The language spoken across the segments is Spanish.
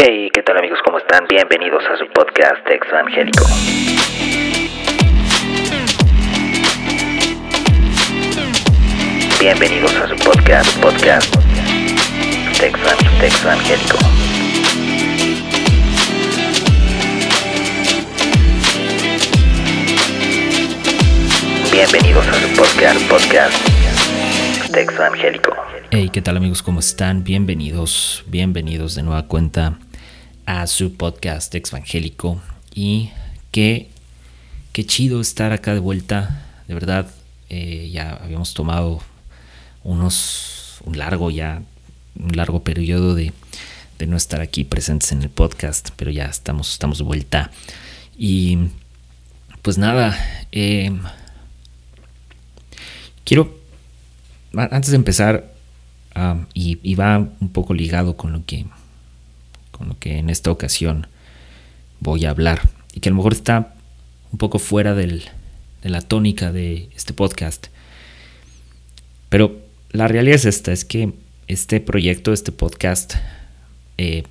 Hey, ¿qué tal amigos? ¿Cómo están? Bienvenidos a su podcast Evangélico. Bienvenidos a su podcast, podcast Evangélico. Bienvenidos a su podcast, podcast Evangélico. Hey, ¿qué tal amigos? ¿Cómo están? Bienvenidos, bienvenidos de nueva cuenta a su podcast Evangélico. Y qué, qué chido estar acá de vuelta. De verdad, eh, ya habíamos tomado unos, un largo ya, un largo periodo de, de, no estar aquí presentes en el podcast, pero ya estamos, estamos de vuelta. Y pues nada, eh, quiero, antes de empezar, y, va un poco ligado con lo que con lo que en esta ocasión voy a hablar y que a lo mejor está un poco fuera de la tónica de este podcast. Pero la realidad es esta, es que este proyecto, este podcast, eh,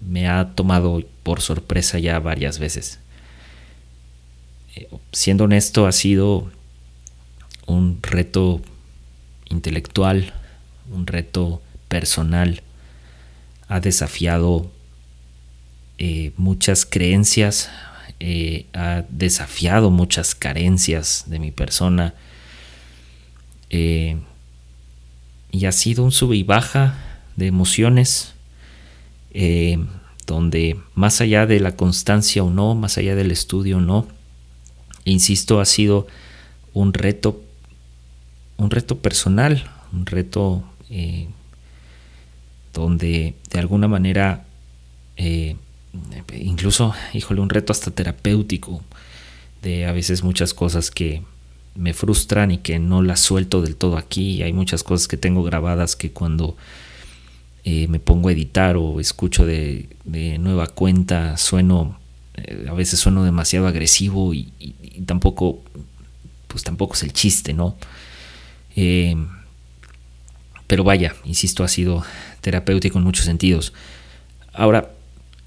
me ha tomado por sorpresa ya varias veces. Eh, siendo honesto, ha sido un reto intelectual, un reto personal, ha desafiado eh, muchas creencias, eh, ha desafiado muchas carencias de mi persona eh, y ha sido un sube y baja de emociones donde más allá de la constancia o no, más allá del estudio o no, insisto, ha sido un reto, un reto personal, un reto donde de alguna manera incluso, híjole, un reto hasta terapéutico de a veces muchas cosas que me frustran y que no las suelto del todo aquí. Hay muchas cosas que tengo grabadas que cuando eh, me pongo a editar o escucho de, nueva cuenta sueno, eh, a veces sueno demasiado agresivo y, tampoco, pues tampoco es el chiste, ¿no? Eh, pero vaya, insisto, ha sido terapéutico en muchos sentidos. Ahora,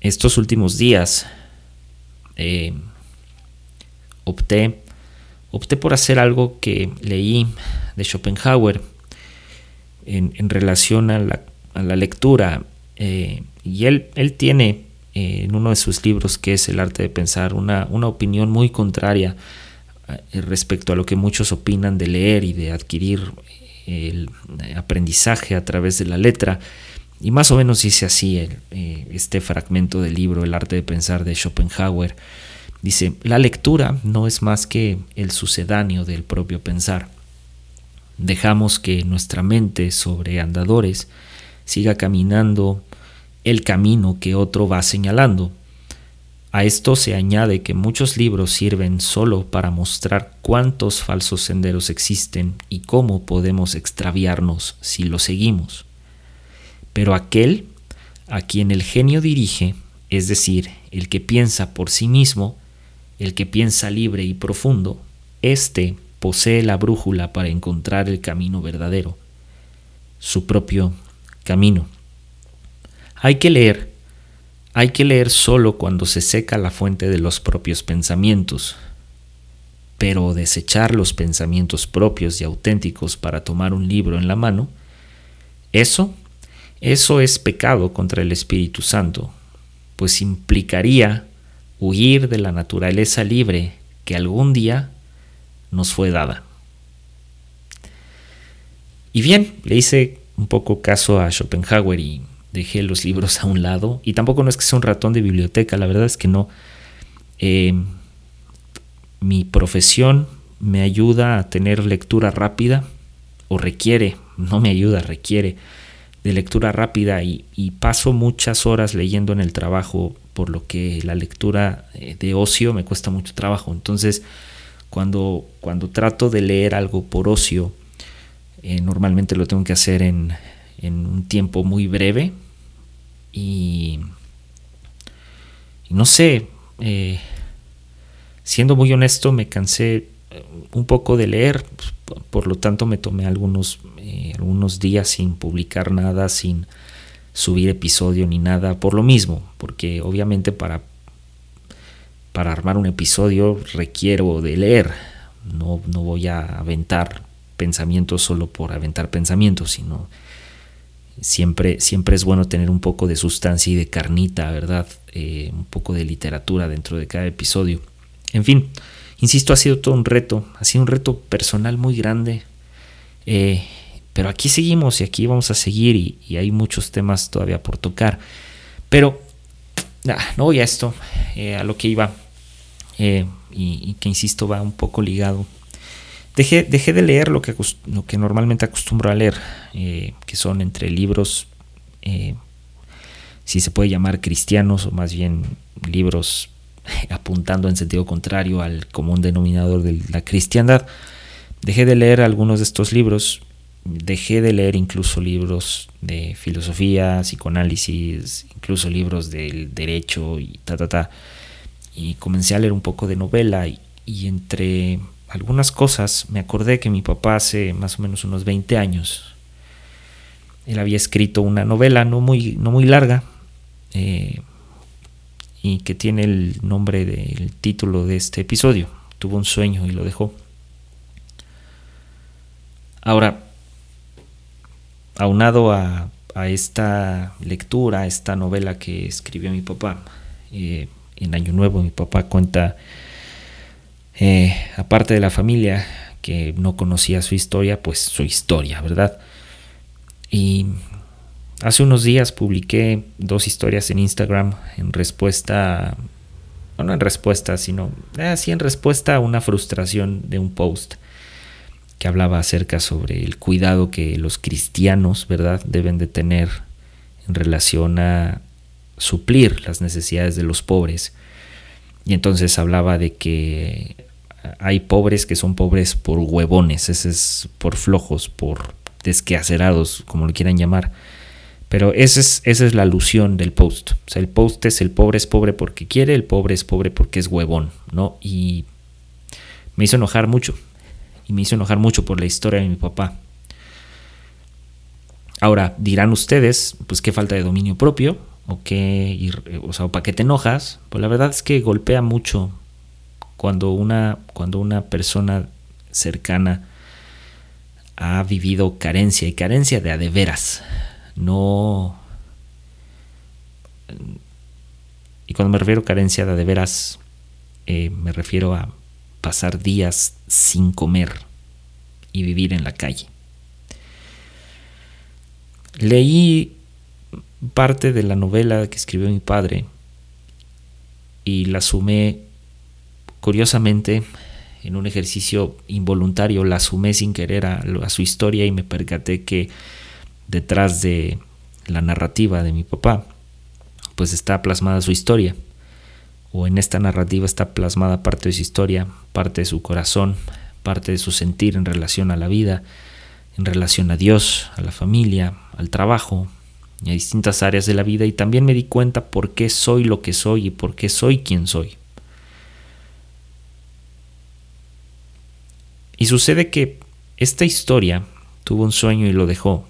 estos últimos días eh, opté, opté por hacer algo que leí de Schopenhauer en, relación a la, lectura. Eh, y él, él tiene eh, en uno de sus libros, que es El arte de pensar, una, una opinión muy contraria respecto a lo que muchos opinan de leer y de adquirir el aprendizaje a través de la letra. Y más o menos dice así eh, este fragmento del libro El arte de pensar de Schopenhauer. Dice, la lectura no es más que el sucedáneo del propio pensar. Dejamos que nuestra mente sobre andadores siga caminando el camino que otro va señalando. A esto se añade que muchos libros sirven solo para mostrar cuántos falsos senderos existen y cómo podemos extraviarnos si los seguimos. Pero aquel a quien el genio dirige, es decir, el que piensa por sí mismo, el que piensa libre y profundo, éste posee la brújula para encontrar el camino verdadero, su propio camino. Hay que leer, hay que leer solo cuando se seca la fuente de los propios pensamientos, pero desechar los pensamientos propios y auténticos para tomar un libro en la mano, eso eso es pecado contra el Espíritu Santo, pues implicaría huir de la naturaleza libre que algún día nos fue dada. Y bien, le hice un poco caso a Schopenhauer y dejé los libros a un lado. Y tampoco no es que sea un ratón de biblioteca, la verdad es que no. Eh, mi profesión me ayuda a tener lectura rápida, o requiere, no me ayuda, requiere de lectura rápida y, paso muchas horas leyendo en el trabajo, por lo que la lectura eh, de ocio me cuesta mucho trabajo. Entonces, cuando, cuando trato de leer algo por ocio, eh, normalmente lo tengo que hacer en, un tiempo muy breve y, no sé, eh, siendo muy honesto, me cansé un poco de leer, por lo tanto me tomé algunos, eh, algunos días sin publicar nada, sin, subir episodio ni nada por lo mismo, porque obviamente para, para armar un episodio requiero de leer, no, no voy a aventar pensamientos solo por aventar pensamientos, sino siempre, siempre es bueno tener un poco de sustancia y de carnita, ¿verdad? Eh, un poco de literatura dentro de cada episodio. En fin, insisto, ha sido todo un reto, ha sido un reto personal muy grande. Eh, pero aquí seguimos y aquí vamos a seguir y, hay muchos temas todavía por tocar. Pero no voy a esto, eh, a lo que iba y, que insisto va un poco ligado Dejé, de leer lo que, normalmente acostumbro a leer, eh, que son entre libros, eh, si se puede llamar cristianos, o más bien libros apuntando en sentido contrario al común denominador de la cristiandad. Dejé de leer algunos de estos libros, dejé de leer incluso libros de filosofía, psicoanálisis, incluso libros del derecho y ta, ta, ta. Y comencé a leer un poco de novela y entre algunas cosas, me acordé que mi papá hace más o menos unos 20 años, él había escrito una novela no muy, no muy larga eh, que tiene el nombre del título de este episodio. Tuvo un sueño y lo dejó. Ahora, aunado a, a esta lectura, a esta novela que escribió mi papá, eh, en Año Nuevo mi papá cuenta eh, aparte de la familia que no conocía su historia, pues su historia, ¿verdad? Y hace unos días publiqué dos historias en Instagram en respuesta, no en respuesta, sino así eh, en respuesta a una frustración de un post que hablaba acerca sobre el cuidado que los cristianos, ¿verdad?, deben de tener en relación a suplir las necesidades de los pobres. Y entonces hablaba de que hay pobres que son pobres por huevones, ese es por flojos, por desquacerados, como lo quieran llamar. Pero esa es, esa es la alusión del post. O sea, el post es el pobre es pobre porque quiere, el pobre es pobre porque es huevón, ¿no? Y me hizo enojar mucho. Y me hizo enojar mucho por la historia de mi papá. Ahora, dirán ustedes, pues qué falta de dominio propio, o qué, o sea, ¿para qué te enojas? Pues la verdad es que golpea mucho cuando una, cuando una persona cercana ha vivido carencia y carencia de a no... Y cuando me refiero a carencia de veras, eh, me refiero a pasar días sin comer y vivir en la calle. Leí parte de la novela que escribió mi padre y la sumé Curiosamente, en un ejercicio involuntario la sumé sin querer a, su historia y me percaté que detrás de la narrativa de mi papá, pues está plasmada su historia. O en esta narrativa está plasmada parte de su historia, parte de su corazón, parte de su sentir en relación a la vida, en relación a Dios, a la familia, al trabajo y a distintas áreas de la vida. Y también me di cuenta por qué soy lo que soy y por qué soy quien soy. Y sucede que esta historia tuvo un sueño y lo dejó.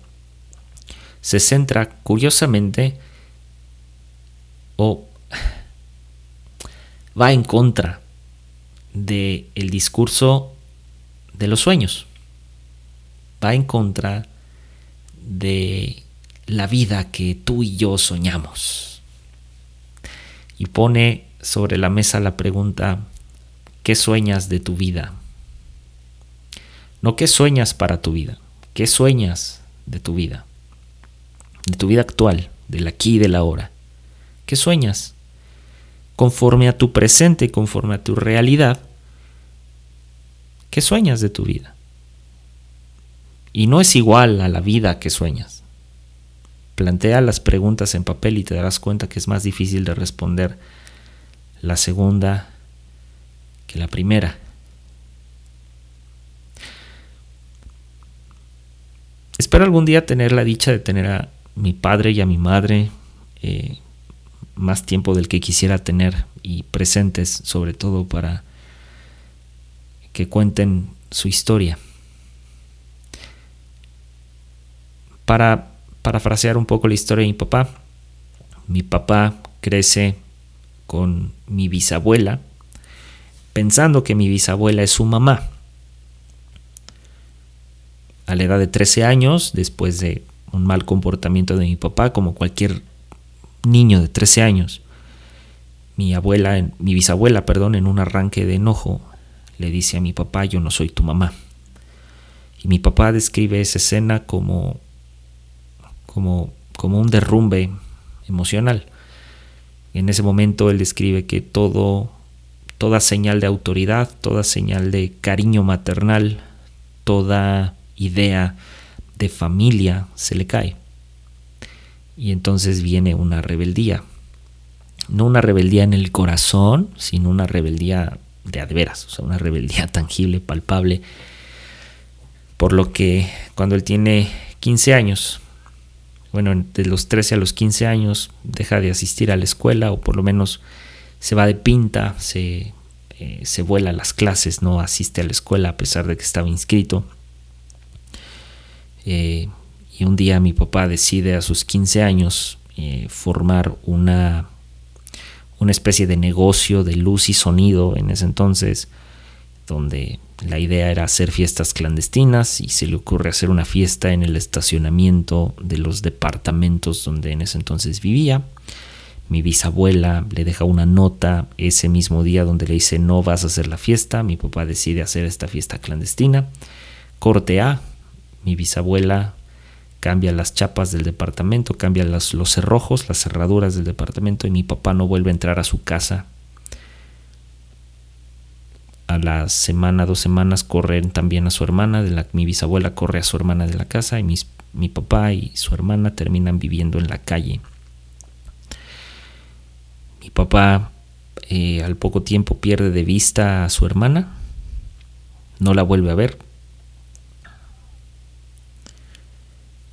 Se centra curiosamente o va en contra del el discurso de los sueños. Va en contra de la vida que tú y yo soñamos. Y pone sobre la mesa la pregunta, ¿qué sueñas de tu vida? No qué sueñas para tu vida, qué sueñas de tu vida, de tu vida actual, del aquí y del ahora. ¿Qué sueñas? Conforme a tu presente, conforme a tu realidad, ¿qué sueñas de tu vida? Y no es igual a la vida que sueñas. Plantea las preguntas en papel y te darás cuenta que es más difícil de responder la segunda que la primera. Espero algún día tener la dicha de tener a mi padre y a mi madre eh, más tiempo del que quisiera tener y presentes sobre todo para que cuenten su historia. Para, parafrasear un poco la historia de mi papá. Mi papá crece con mi bisabuela, pensando que mi bisabuela es su mamá. A la edad de 13 años, después de un mal comportamiento de mi papá, como cualquier niño de 13 años, mi abuela, mi bisabuela, perdón, en un arranque de enojo, le dice a mi papá, yo no soy tu mamá. Y mi papá describe esa escena como, como, como un derrumbe emocional. En ese momento él describe que todo, toda señal de autoridad, toda señal de cariño maternal, toda idea de familia se le cae. Y entonces viene una rebeldía. No una rebeldía en el corazón, sino una rebeldía de adveras, o sea, una rebeldía tangible, palpable. Por lo que cuando él tiene 15 años, bueno, de los 13 a los 15 años, deja de asistir a la escuela o por lo menos se va de pinta, se, eh, se vuela a las clases, no asiste a la escuela a pesar de que estaba inscrito. Eh, y un día mi papá decide a sus 15 años eh, formar una, una especie de negocio de luz y sonido en ese entonces, donde la idea era hacer fiestas clandestinas y se le ocurre hacer una fiesta en el estacionamiento de los departamentos donde en ese entonces vivía. Mi bisabuela le deja una nota ese mismo día donde le dice no vas a hacer la fiesta. Mi papá decide hacer esta fiesta clandestina. Corte A, mi bisabuela cambia las chapas del departamento, cambia los cerrojos, las cerraduras del departamento y mi papá no vuelve a entrar a su casa. A la semana, dos semanas corren también a su hermana, de la, mi bisabuela corre a su hermana de la casa y mi papá y su hermana terminan viviendo en la calle. Mi papá eh, al poco tiempo pierde de vista a su hermana, no la vuelve a ver,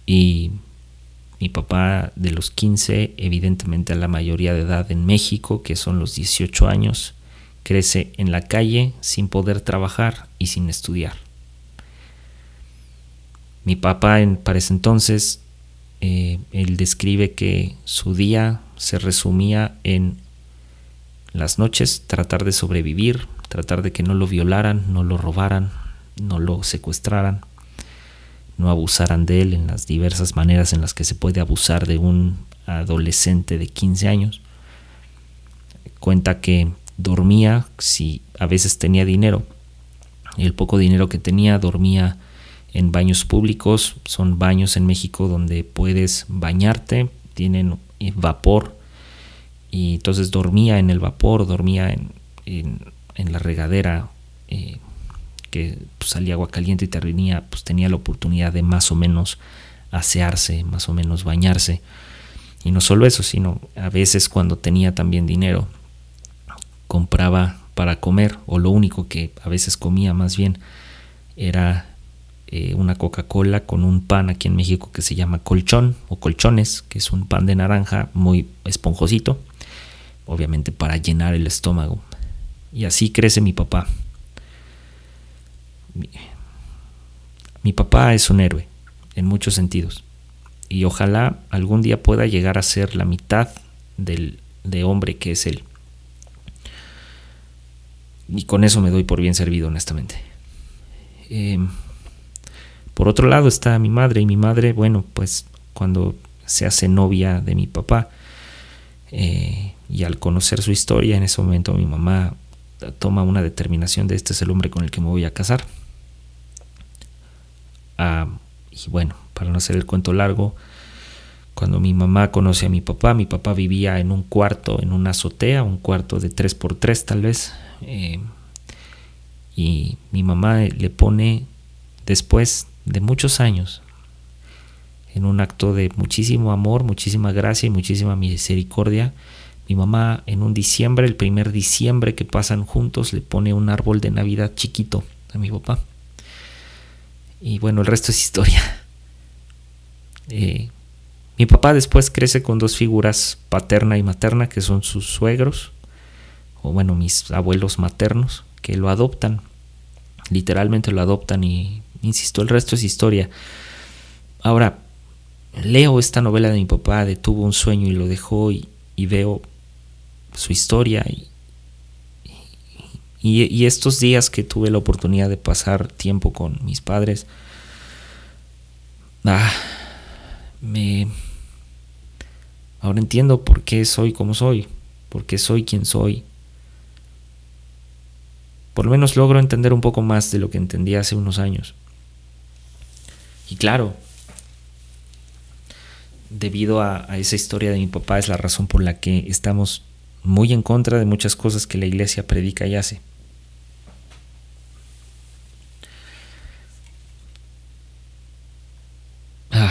Y mi papá de los 15, evidentemente a la mayoría de edad en México, que son los 18 años, crece en la calle sin poder trabajar y sin estudiar. Mi papá en, para ese entonces, eh, él describe que su día se resumía en las noches tratar de sobrevivir, tratar de que no lo violaran, no lo robaran, no lo secuestraran no abusaran de él en las diversas maneras en las que se puede abusar de un adolescente de 15 años. Cuenta que dormía si a veces tenía dinero. El poco dinero que tenía dormía en baños públicos. Son baños en México donde puedes bañarte, tienen vapor. Y entonces dormía en el vapor, dormía en, en, la regadera. Eh, que pues, salía agua caliente y tenía, pues, tenía la oportunidad de más o menos asearse, más o menos bañarse. Y no solo eso, sino a veces cuando tenía también dinero, compraba para comer, o lo único que a veces comía más bien era eh, una Coca-Cola con un pan aquí en México que se llama colchón o colchones, que es un pan de naranja muy esponjosito, obviamente para llenar el estómago. Y así crece mi papá, mi, papá es un héroe en muchos sentidos y ojalá algún día pueda llegar a ser la mitad del, de hombre que es él. Y con eso me doy por bien servido, honestamente. Em, por otro lado está mi madre y mi madre, bueno, pues cuando se hace novia de mi papá eh, y al conocer su historia, en ese momento mi mamá toma una determinación de este es el hombre con el que me voy a casar. Ah, y bueno, para no hacer el cuento largo, cuando mi mamá conoce a mi papá, mi papá vivía en un cuarto, en una azotea, un cuarto de 3x3 tal vez. Eh, y mi mamá le pone, después de muchos años, en un acto de muchísimo amor, muchísima gracia y muchísima misericordia, mi mamá en un diciembre, el primer diciembre que pasan juntos, le pone un árbol de Navidad chiquito a mi papá. Y bueno, el resto es historia. Eh, mi papá después crece con dos figuras paterna y materna, que son sus suegros, o bueno, mis abuelos maternos, que lo adoptan. Literalmente lo adoptan y, insisto, el resto es historia. Ahora, leo esta novela de mi papá, tuvo un sueño y lo dejó y, veo su historia y, estos días que tuve la oportunidad de pasar tiempo con mis padres, ah, me... Ahora entiendo por qué soy como soy, por qué soy quien soy. Por lo menos logro entender un poco más de lo que entendía hace unos años. Y claro, debido a, esa historia de mi papá es la razón por la que estamos muy en contra de muchas cosas que la iglesia predica y hace. Ah.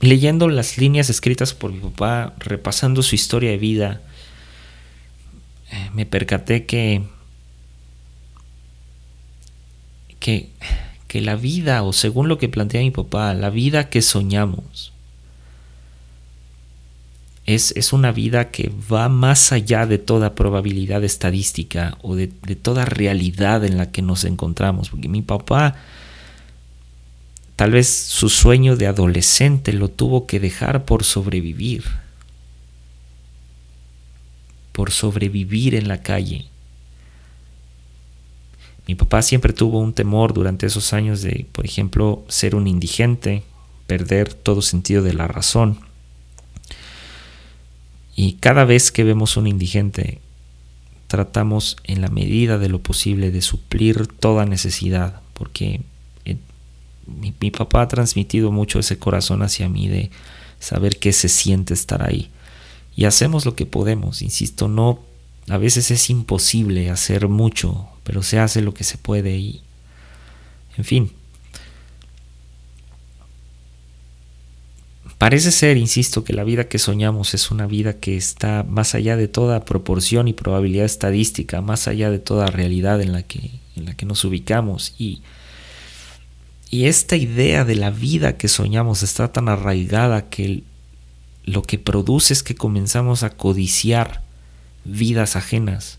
Leyendo las líneas escritas por mi papá, repasando su historia de vida, eh, me percaté que que que la vida, o según lo que plantea mi papá, la vida que soñamos, es, es, una vida que va más allá de toda probabilidad estadística o de, de, toda realidad en la que nos encontramos. Porque mi papá, tal vez su sueño de adolescente lo tuvo que dejar por sobrevivir. Por sobrevivir en la calle. Mi papá siempre tuvo un temor durante esos años de, por ejemplo, ser un indigente, perder todo sentido de la razón. Y cada vez que vemos un indigente, tratamos en la medida de lo posible de suplir toda necesidad, porque mi, papá ha transmitido mucho ese corazón hacia mí de saber qué se siente estar ahí. Y hacemos lo que podemos, insisto, no, a veces es imposible hacer mucho pero se hace lo que se puede y, en fin. Parece ser, insisto, que la vida que soñamos es una vida que está más allá de toda proporción y probabilidad estadística, más allá de toda realidad en la que, en la que nos ubicamos. Y, y esta idea de la vida que soñamos está tan arraigada que lo que produce es que comenzamos a codiciar vidas ajenas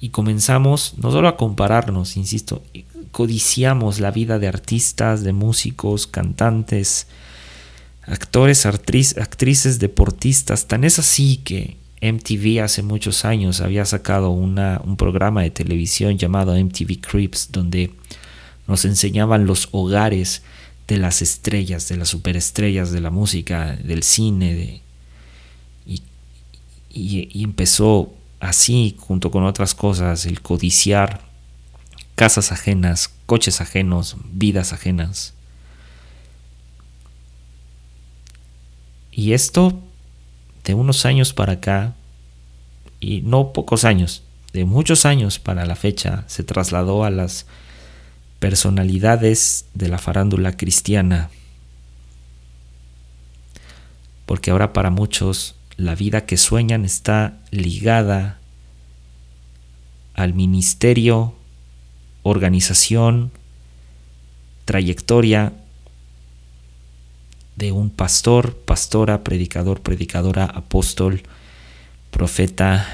y comenzamos no solo a compararnos, insisto, codiciamos la vida de artistas, de músicos, cantantes, actores, actrices, deportistas. Tan es así que MTV hace muchos años había sacado una, un programa de televisión llamado MTV Creeps, donde nos enseñaban los hogares de las estrellas, de las superestrellas de la música, del cine, de, y, y empezó así, junto con otras cosas, el codiciar casas ajenas, coches ajenos, vidas ajenas. Y esto de unos años para acá, y no pocos años, de muchos años para la fecha, se trasladó a las personalidades de la farándula cristiana. Porque ahora para muchos la vida que sueñan está ligada al ministerio, organización, trayectoria de un pastor, pastora, predicador, predicadora, apóstol, profeta,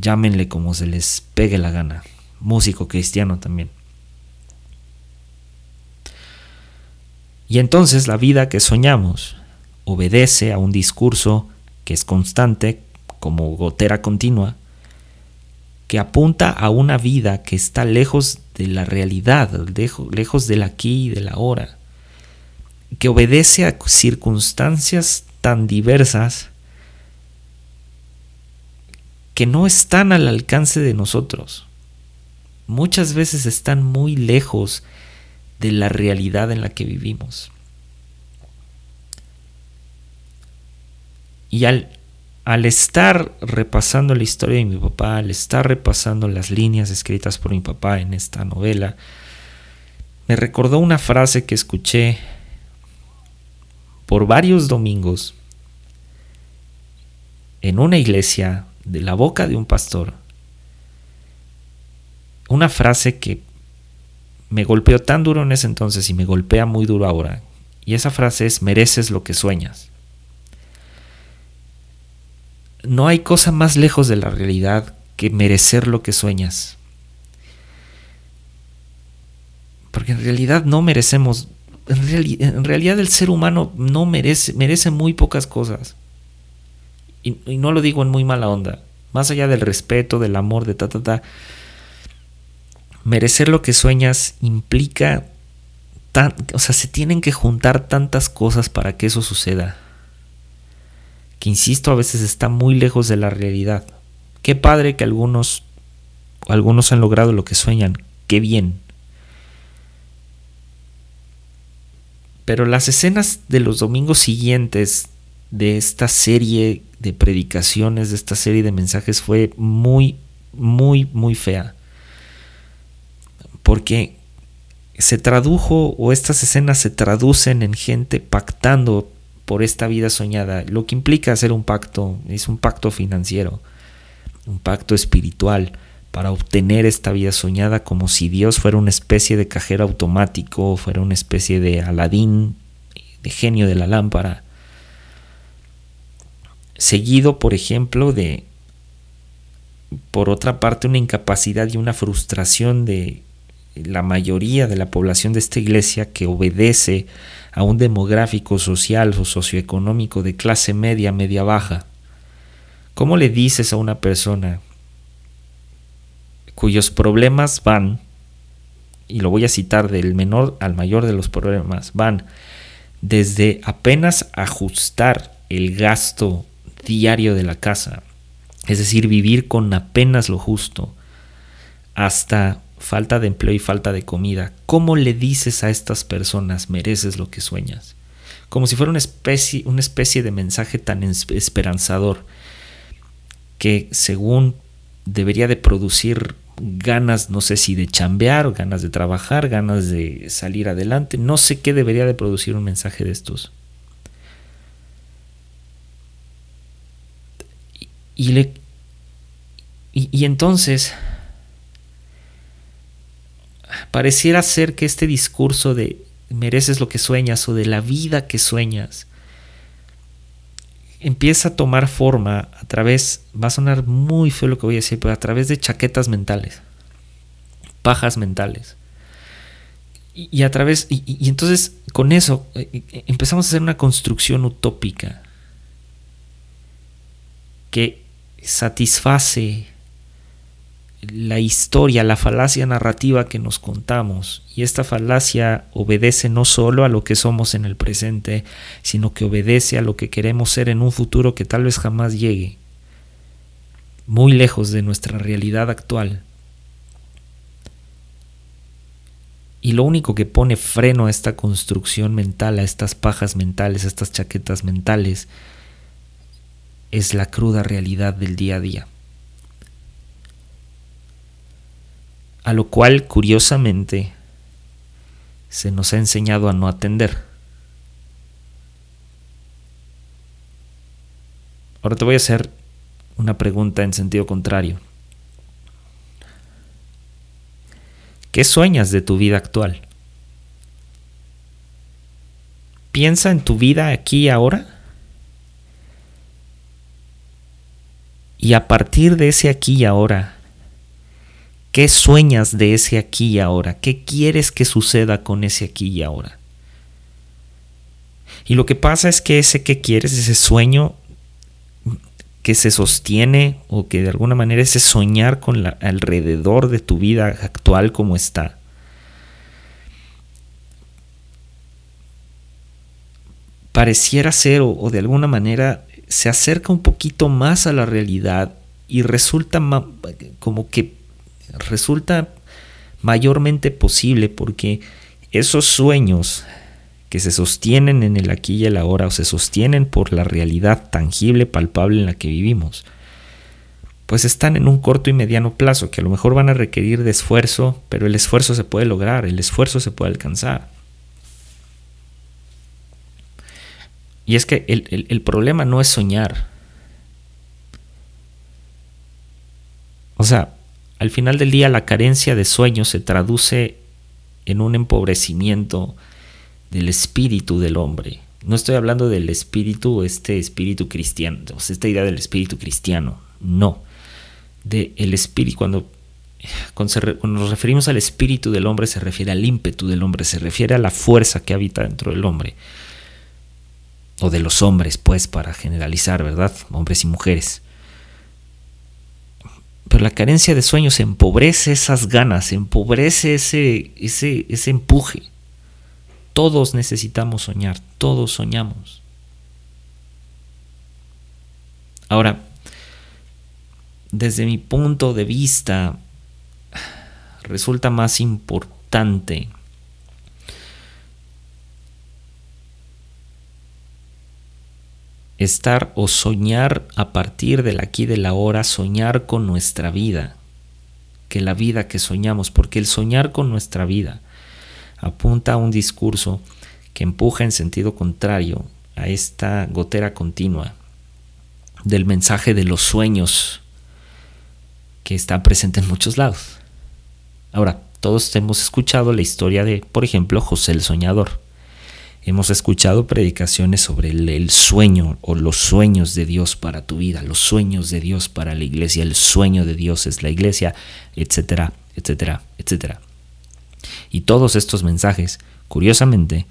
llámenle como se les pegue la gana, músico cristiano también. Y entonces la vida que soñamos obedece a un discurso que es constante, como gotera continua, que apunta a una vida que está lejos de la realidad, lejos, del aquí y del ahora, que obedece a circunstancias tan diversas que no están al alcance de nosotros. Muchas veces están muy lejos de la realidad en la que vivimos. Y al, al estar repasando la historia de mi papá, al estar repasando las líneas escritas por mi papá en esta novela, me recordó una frase que escuché por varios domingos en una iglesia de la boca de un pastor. Una frase que me golpeó tan duro en ese entonces y me golpea muy duro ahora. Y esa frase es, mereces lo que sueñas no hay cosa más lejos de la realidad que merecer lo que sueñas. Porque en realidad no merecemos, en, realidad el ser humano no merece, merece muy pocas cosas. Y, no lo digo en muy mala onda. Más allá del respeto, del amor, de ta, ta, ta. Merecer lo que sueñas implica, o sea, se tienen que juntar tantas cosas para que eso suceda. Que insisto, a veces está muy lejos de la realidad. Qué padre que algunos, algunos han logrado lo que sueñan. Qué bien. Pero las escenas de los domingos siguientes de esta serie de predicaciones, de esta serie de mensajes, fue muy, muy, muy fea. Porque se tradujo, o estas escenas se traducen en gente pactando por esta vida soñada, lo que implica hacer un pacto, es un pacto financiero, un pacto espiritual para obtener esta vida soñada como si Dios fuera una especie de cajero automático, fuera una especie de Aladín, de genio de la lámpara. Seguido, por ejemplo, de, por otra parte, una incapacidad y una frustración de la mayoría de la población de esta iglesia que obedece a un demográfico social o socioeconómico de clase media, media baja. ¿Cómo le dices a una persona cuyos problemas van, y lo voy a citar del menor al mayor de los problemas, van desde apenas ajustar el gasto diario de la casa, es decir, vivir con apenas lo justo, hasta falta de empleo y falta de comida. ¿Cómo le dices a estas personas mereces lo que sueñas? Como si fuera una especie, una especie de mensaje tan esperanzador que según debería de producir ganas, no sé si de chambear, ganas de trabajar, ganas de salir adelante, no sé qué debería de producir un mensaje de estos. Y, le, y, entonces pareciera ser que este discurso de mereces lo que sueñas o de la vida que sueñas empieza a tomar forma a través, va a sonar muy feo lo que voy a decir, pero a través de chaquetas mentales, pajas mentales. Y, a través, y, entonces con eso eh, eh, empezamos a hacer una construcción utópica que satisface la historia, la falacia narrativa que nos contamos. Y esta falacia obedece no solo a lo que somos en el presente, sino que obedece a lo que queremos ser en un futuro que tal vez jamás llegue, muy lejos de nuestra realidad actual. Y lo único que pone freno a esta construcción mental, a estas pajas mentales, a estas chaquetas mentales, es la cruda realidad del día a día. A lo cual curiosamente se nos ha enseñado a no atender. Ahora te voy a hacer una pregunta en sentido contrario. ¿Qué sueñas de tu vida actual? Piensa en tu vida aquí y ahora. Y a partir de ese aquí y ahora, ¿Qué sueñas de ese aquí y ahora? ¿Qué quieres que suceda con ese aquí y ahora? Y lo que pasa es que ese que quieres, ese sueño que se sostiene o que de alguna manera ese soñar con alrededor de tu vida actual como está, pareciera ser o, de alguna manera se acerca un poquito más a la realidad y resulta como que resulta mayormente posible porque esos sueños que se sostienen en el aquí y el ahora o se sostienen por la realidad tangible, palpable en la que vivimos, pues están en un corto y mediano plazo que a lo mejor van a requerir de esfuerzo, pero el esfuerzo se puede lograr, el esfuerzo se puede alcanzar. Y es que el, el problema no es soñar. O sea, al final del día la carencia de sueño se traduce en un empobrecimiento del espíritu del hombre. No estoy hablando del espíritu, este espíritu cristiano, esta idea del espíritu cristiano, no. De el espíritu, cuando cuando, nos referimos al espíritu del hombre se refiere al ímpetu del hombre, se refiere a la fuerza que habita dentro del hombre. O de los hombres, pues, para generalizar, ¿verdad? Hombres y mujeres. La carencia de sueños empobrece esas ganas, empobrece ese, ese, ese empuje. Todos necesitamos soñar, todos soñamos. Ahora, desde mi punto de vista, resulta más importante estar o soñar a partir del aquí de la hora, soñar con nuestra vida, que la vida que soñamos, porque el soñar con nuestra vida apunta a un discurso que empuja en sentido contrario a esta gotera continua del mensaje de los sueños que está presente en muchos lados. Ahora, todos hemos escuchado la historia de, por ejemplo, José el Soñador. Hemos escuchado predicaciones sobre el, sueño o los sueños de Dios para tu vida, los sueños de Dios para la iglesia, el sueño de Dios es la iglesia, etcétera, etcétera, etcétera. Y todos estos mensajes, curiosamente,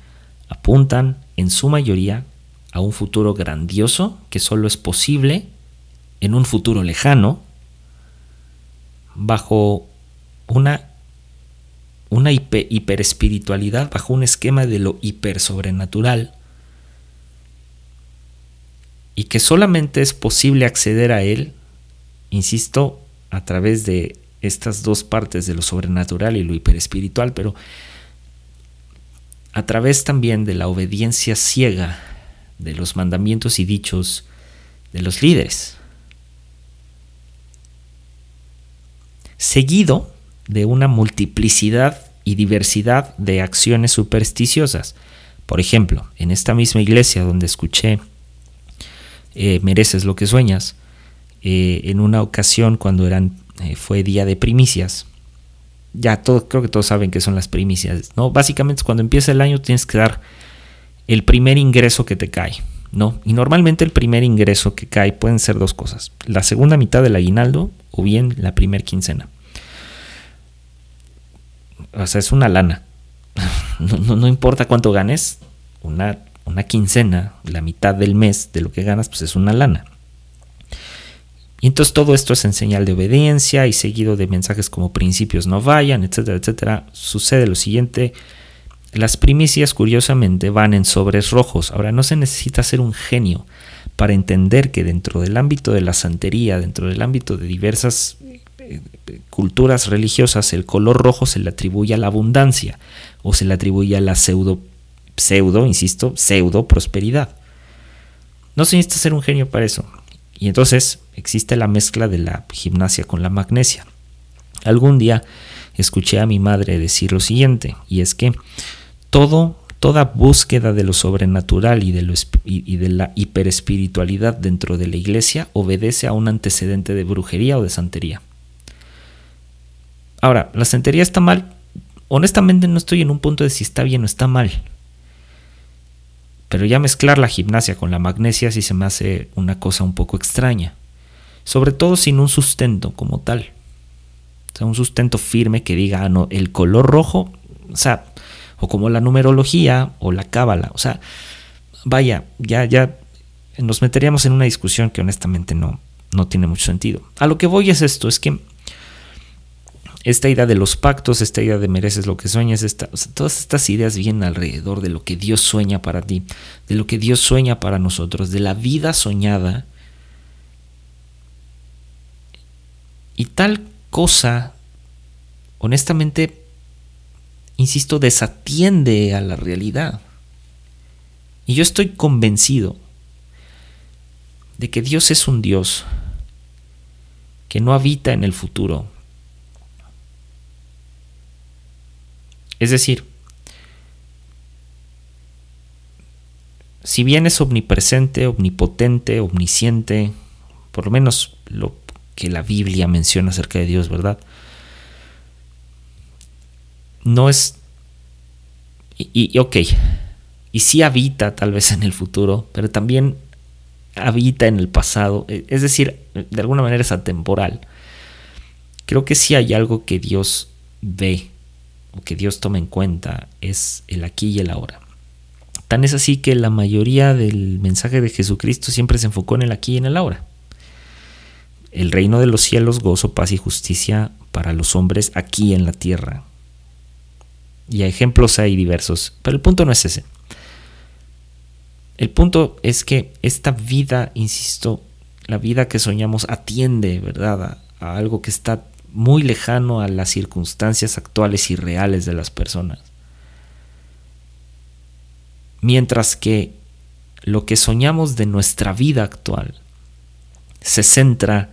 apuntan en su mayoría a un futuro grandioso que solo es posible en un futuro lejano bajo una, una hiper, hiperespiritualidad, bajo un esquema de lo hipersobrenatural y que solamente es posible acceder a él, insisto, a través de estas dos partes de lo sobrenatural y lo hiperespiritual, pero a través también de la obediencia ciega de los mandamientos y dichos de los líderes. Seguido de una multiplicidad y diversidad de acciones supersticiosas. Por ejemplo, en esta misma iglesia donde escuché eh, Mereces lo que sueñas, eh, en una ocasión cuando eran, eh, fue día de primicias, ya todo, creo que todos saben que son las primicias, ¿no? Básicamente cuando empieza el año tienes que dar el primer ingreso que te cae, ¿no? Y normalmente el primer ingreso que cae pueden ser dos cosas, la segunda mitad del aguinaldo o bien la primer quincena. O sea, es una lana. No, importa cuánto ganes, una, una quincena, la mitad del mes de lo que ganas, pues es una lana. Y entonces todo esto es en señal de obediencia y seguido de mensajes como principios no vayan, etcétera, etcétera. Sucede lo siguiente, las primicias, curiosamente, van en sobres rojos. Ahora, no se necesita ser un genio para entender que dentro del ámbito de la santería, dentro del ámbito de diversas culturas religiosas, el color rojo se le atribuye a la abundancia o se le atribuye a la pseudo, pseudo, insisto, pseudo prosperidad. No se necesita ser un genio para eso. Y entonces existe la mezcla de la gimnasia con la magnesia. Algún día escuché a mi madre decir lo siguiente, y es que todo, toda búsqueda de lo sobrenatural y de, lo, y de la hiperespiritualidad dentro de la iglesia obedece a un antecedente de brujería o de santería. Ahora, ¿la santería está mal? Honestamente no estoy en un punto de si está bien o está mal. Pero ya mezclar la gimnasia con la magnesia sí se me hace una cosa un poco extraña. Sobre todo sin un sustento como tal. O sea, un sustento firme que diga, ah, no, el color rojo, o sea, o como la numerología o la cábala. O sea, vaya, ya, ya nos meteríamos en una discusión que honestamente no, no tiene mucho sentido. A lo que voy es esto, es que esta idea de los pactos, esta idea de mereces lo que sueñas, todas estas ideas vienen alrededor de lo que Dios sueña para ti, de lo que Dios sueña para nosotros, de la vida soñada. Y tal cosa, honestamente, insisto, desatiende a la realidad. Y yo estoy convencido de que Dios es un Dios que no habita en el futuro. Es decir, si bien es omnipresente, omnipotente, omnisciente, por lo menos lo que la Biblia menciona acerca de Dios, ¿verdad? no es... Y, ok, y sí habita tal vez en el futuro, pero también habita en el pasado, e, es decir, de alguna manera es atemporal. creo que si hay algo que Dios ve o que Dios toma en cuenta es el aquí y el ahora. Tan es así que la mayoría del mensaje de Jesucristo siempre se enfocó en el aquí y en el ahora. El reino de los cielos, gozo, paz y justicia para los hombres aquí en la tierra. Y ejemplos hay diversos, pero el punto no es ese. El punto es que esta vida, insisto, la vida que soñamos atiende, ¿verdad?, a, a algo que está muy lejano a las circunstancias actuales y reales de las personas. Mientras que lo que soñamos de nuestra vida actual se centra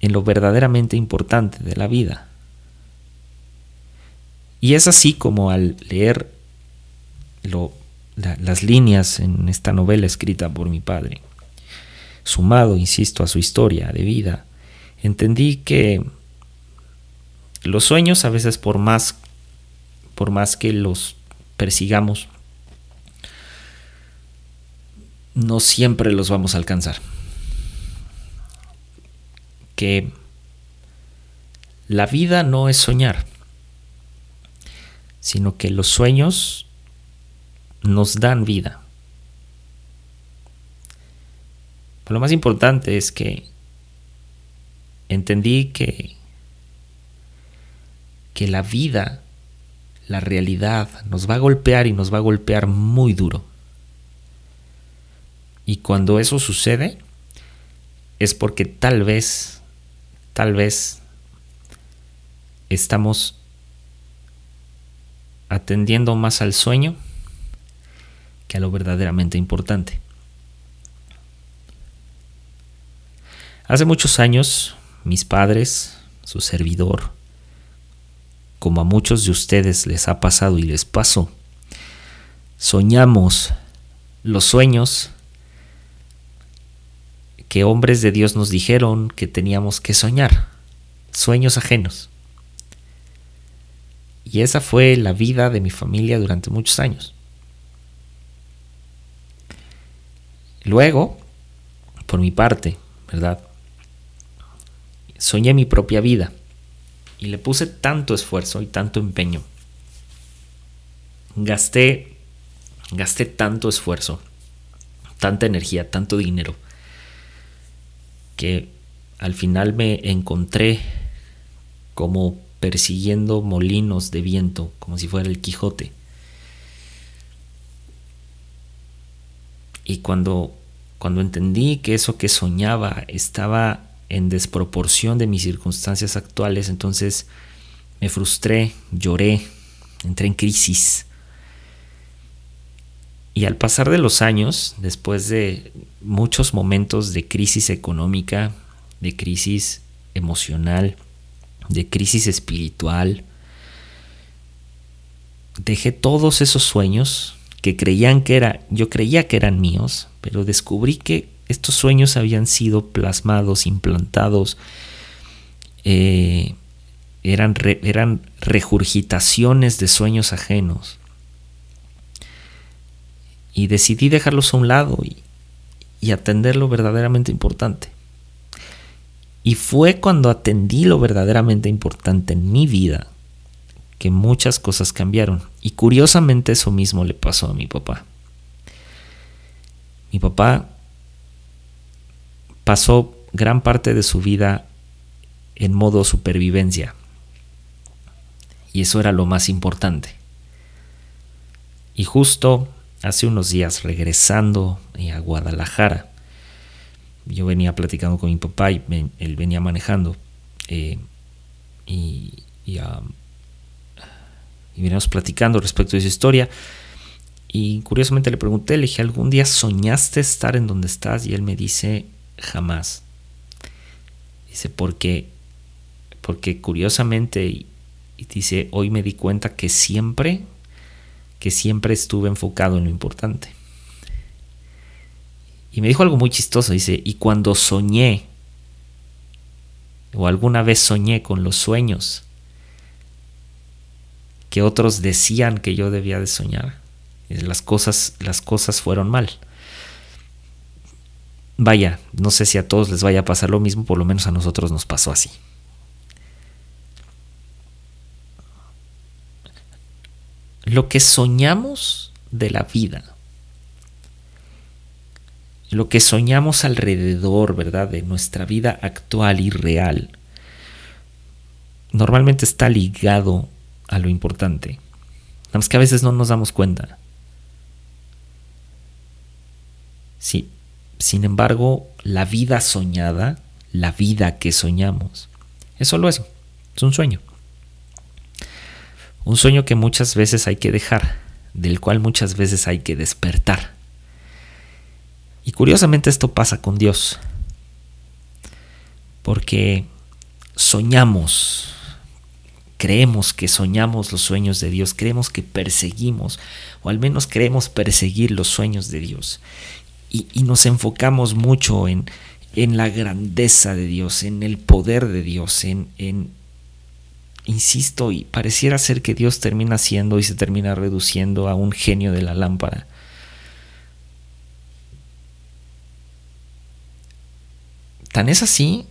en lo verdaderamente importante de la vida. Y es así como al leer las líneas en esta novela escrita por mi padre, sumado, insisto, a su historia de vida, entendí que los sueños a veces por más por más que los persigamos no siempre los vamos a alcanzar. Que la vida no es soñar, sino que los sueños nos dan vida. Pero lo más importante es que entendí que, que la vida, la realidad, nos va a golpear y nos va a golpear muy duro. Y cuando eso sucede, es porque tal vez, tal vez estamos atendiendo más al sueño que a lo verdaderamente importante. Hace muchos años, mis padres, su servidor, como a muchos de ustedes les ha pasado y les pasó, soñamos los sueños que hombres de Dios nos dijeron que teníamos que soñar, sueños ajenos. Y esa fue la vida de mi familia durante muchos años. Luego, por mi parte, ¿verdad? Soñé mi propia vida y le puse tanto esfuerzo y tanto empeño. Gasté gasté tanto esfuerzo, tanta energía, tanto dinero que al final me encontré como persiguiendo molinos de viento, como si fuera el Quijote. Y cuando, cuando entendí que eso que soñaba estaba en desproporción de mis circunstancias actuales, entonces me frustré, lloré, entré en crisis. Y al pasar de los años, después de muchos momentos de crisis económica, de crisis emocional, de crisis espiritual, dejé todos esos sueños que creían que era, yo creía que eran míos, pero descubrí que estos sueños habían sido plasmados, implantados, eh, eran, eran regurgitaciones de sueños ajenos. Y decidí dejarlos a un lado y, y atender lo verdaderamente importante. Y fue cuando atendí lo verdaderamente importante en mi vida que muchas cosas cambiaron. Y curiosamente eso mismo le pasó a mi papá. Mi papá pasó gran parte de su vida en modo supervivencia. Y eso era lo más importante. Y justo hace unos días regresando a Guadalajara, yo venía platicando con mi papá y él venía manejando eh, y, y, veníamos platicando respecto de su historia y curiosamente le pregunté, le dije, ¿algún día soñaste estar en donde estás? Y él me dice, jamás. Dice, porque, porque curiosamente, dice, hoy me di cuenta que siempre que siempre estuve enfocado en lo importante. Y me dijo algo muy chistoso, dice, y cuando soñé, o alguna vez soñé con los sueños que otros decían que yo debía de soñar, las cosas, las cosas fueron mal. Vaya, no sé si a todos les vaya a pasar lo mismo, por lo menos a nosotros nos pasó así. Lo que soñamos de la vida, lo que soñamos alrededor, ¿verdad? De nuestra vida actual y real, normalmente está ligado a lo importante. Nada más que a veces no nos damos cuenta. Sí, sin embargo, la vida soñada, la vida que soñamos, es solo eso, es un sueño. Un sueño que muchas veces hay que dejar, del cual muchas veces hay que despertar. Y curiosamente esto pasa con Dios, porque soñamos, creemos que soñamos los sueños de Dios, creemos que perseguimos, o al menos creemos perseguir los sueños de Dios. Y, nos enfocamos mucho en, en, la grandeza de Dios, en el poder de Dios, en, en, insisto, y pareciera ser que Dios termina siendo y se termina reduciendo a un genio de la lámpara. Tan es así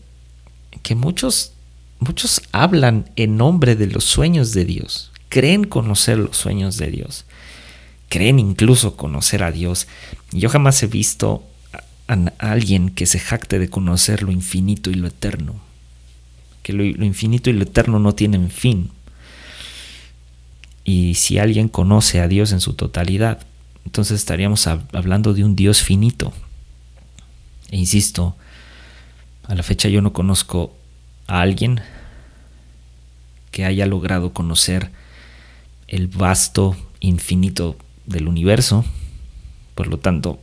que muchos Muchos hablan en nombre de los sueños de Dios, creen conocer los sueños de Dios, creen incluso conocer a Dios. Yo jamás he visto a, alguien que se jacte de conocer lo infinito y lo eterno, que lo, lo infinito y lo eterno no tienen fin. Y si alguien conoce a Dios en su totalidad, entonces estaríamos hablando de un Dios finito. E insisto, a la fecha yo no conozco a alguien que haya logrado conocer el vasto infinito del universo. Por lo tanto,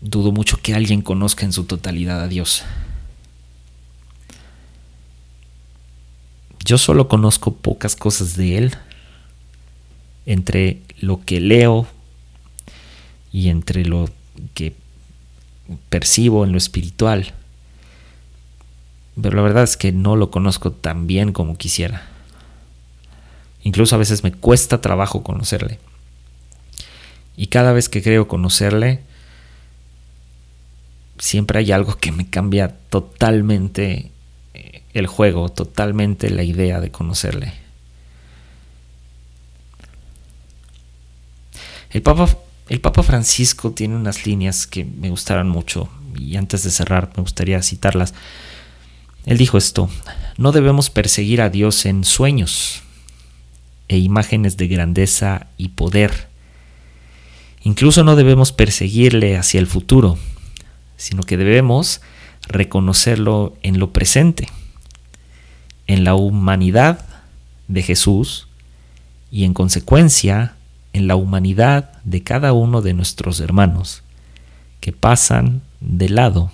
dudo mucho que alguien conozca en su totalidad a Dios. Yo solo conozco pocas cosas de Él. Entre lo que leo y entre lo que percibo en lo espiritual pero la verdad es que no lo conozco tan bien como quisiera. Incluso a veces me cuesta trabajo conocerle. Y cada vez que creo conocerle, siempre hay algo que me cambia totalmente eh, el juego, totalmente la idea de conocerle. El Papa, el Papa Francisco tiene unas líneas que me gustaron mucho y antes de cerrar me gustaría citarlas. Él dijo esto, no debemos perseguir a Dios en sueños e imágenes de grandeza y poder. Incluso no debemos perseguirle hacia el futuro, sino que debemos reconocerlo en lo presente, en la humanidad de Jesús y en consecuencia en la humanidad de cada uno de nuestros hermanos que pasan de lado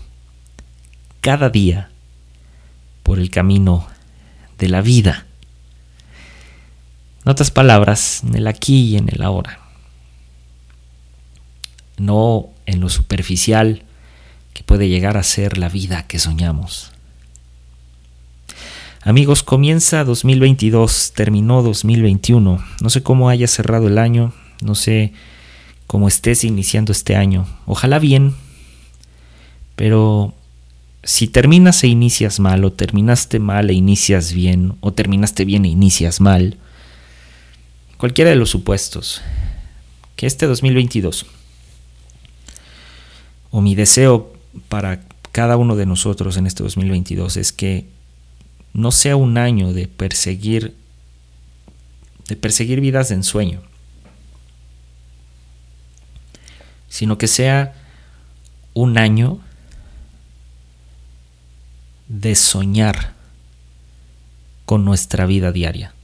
cada día por el camino de la vida. En otras palabras, en el aquí y en el ahora. No en lo superficial que puede llegar a ser la vida que soñamos. Amigos, comienza 2022, terminó 2021. No sé cómo haya cerrado el año, no sé cómo estés iniciando este año. Ojalá bien, pero si terminas e inicias mal, o terminaste mal e inicias bien, o terminaste bien e inicias mal, cualquiera de los supuestos, que este 2022, o mi deseo para cada uno de nosotros en este 2022 es que no sea un año de perseguir de perseguir vidas de ensueño, sino que sea un año de soñar con nuestra vida diaria.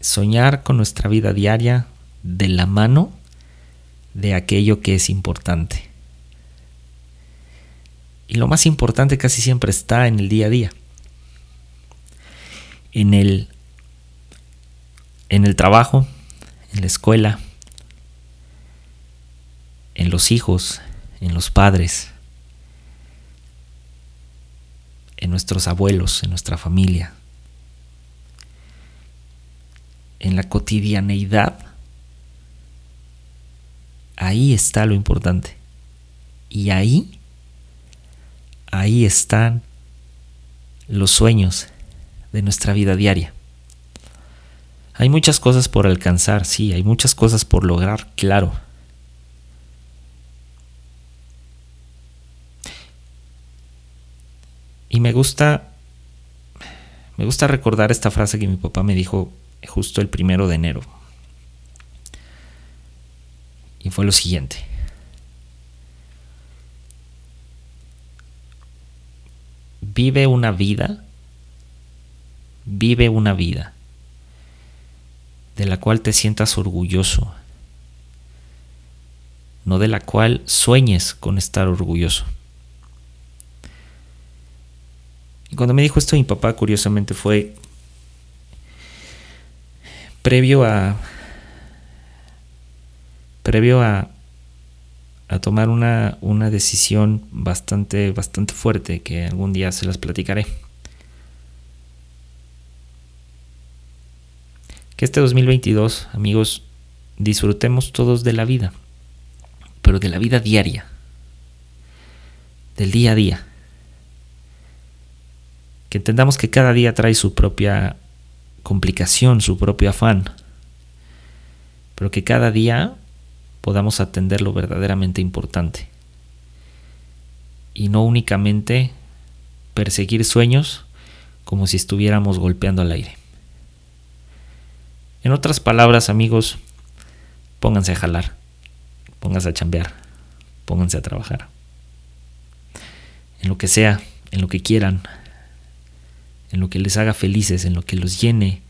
Soñar con nuestra vida diaria de la mano de aquello que es importante. Y lo más importante casi siempre está en el día a día. En el, en el trabajo, en la escuela, en los hijos, en los padres, en nuestros abuelos, en nuestra familia, en la cotidianeidad, ahí está lo importante. Y ahí, ahí están los sueños de nuestra vida diaria. Hay muchas cosas por alcanzar, sí, hay muchas cosas por lograr, claro. Y me gusta me gusta recordar esta frase que mi papá me dijo justo el primero de enero. Y fue lo siguiente. Vive una vida, vive una vida de la cual te sientas orgulloso, no de la cual sueñes con estar orgulloso. Y cuando me dijo esto mi papá, curiosamente fue previo a previo a, a tomar una, una decisión bastante, bastante fuerte que algún día se las platicaré. Que este 2022, amigos, disfrutemos todos de la vida, pero de la vida diaria, del día a día que entendamos que cada día trae su propia complicación, su propio afán, pero que cada día podamos atender lo verdaderamente importante y no únicamente perseguir sueños como si estuviéramos golpeando al aire. En otras palabras, amigos, pónganse a jalar, pónganse a chambear, pónganse a trabajar. En lo que sea, en lo que quieran, en lo que les haga felices, en lo que los llene,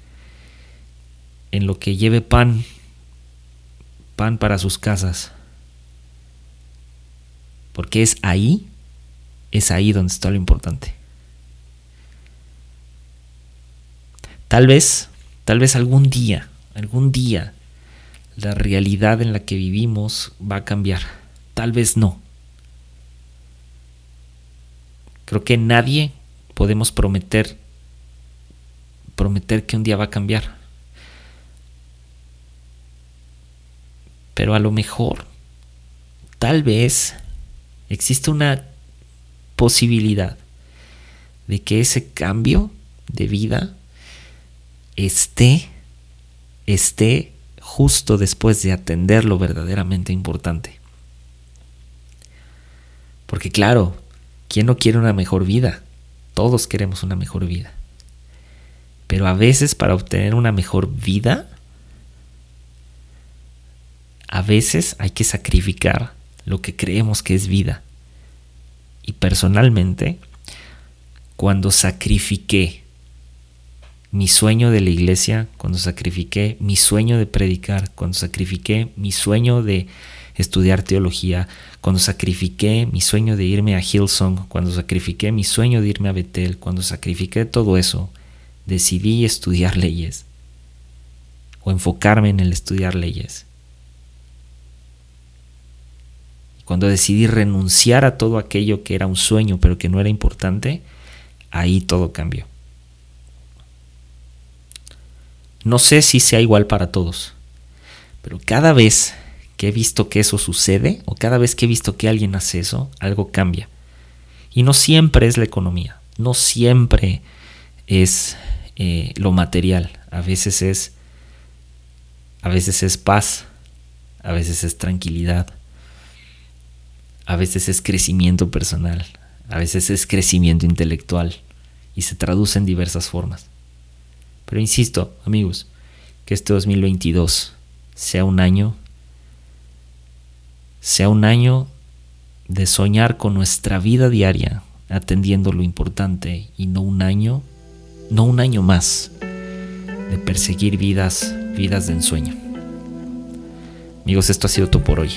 en lo que lleve pan, pan para sus casas. Porque es ahí, es ahí donde está lo importante. Tal vez, tal vez algún día, algún día, la realidad en la que vivimos va a cambiar. Tal vez no. Creo que nadie podemos prometer prometer que un día va a cambiar. Pero a lo mejor, tal vez, existe una posibilidad de que ese cambio de vida esté, esté justo después de atender lo verdaderamente importante. Porque claro, ¿quién no quiere una mejor vida? Todos queremos una mejor vida. Pero a veces para obtener una mejor vida, a veces hay que sacrificar lo que creemos que es vida. Y personalmente, cuando sacrifiqué mi sueño de la iglesia, cuando sacrifiqué mi sueño de predicar, cuando sacrifiqué mi sueño de estudiar teología, cuando sacrifiqué mi sueño de irme a Hillsong, cuando sacrifiqué mi sueño de irme a Betel, cuando sacrifiqué todo eso, decidí estudiar leyes o enfocarme en el estudiar leyes. Cuando decidí renunciar a todo aquello que era un sueño pero que no era importante, ahí todo cambió. No sé si sea igual para todos, pero cada vez que he visto que eso sucede o cada vez que he visto que alguien hace eso, algo cambia. Y no siempre es la economía, no siempre es eh, lo material, a veces es a veces es paz, a veces es tranquilidad, a veces es crecimiento personal, a veces es crecimiento intelectual y se traduce en diversas formas. Pero insisto, amigos, que este 2022 sea un año sea un año de soñar con nuestra vida diaria, atendiendo lo importante y no un año no un año más de perseguir vidas, vidas de ensueño. Amigos, esto ha sido todo por hoy.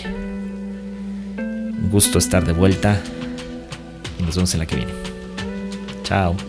Un gusto estar de vuelta y nos vemos en la que viene. Chao.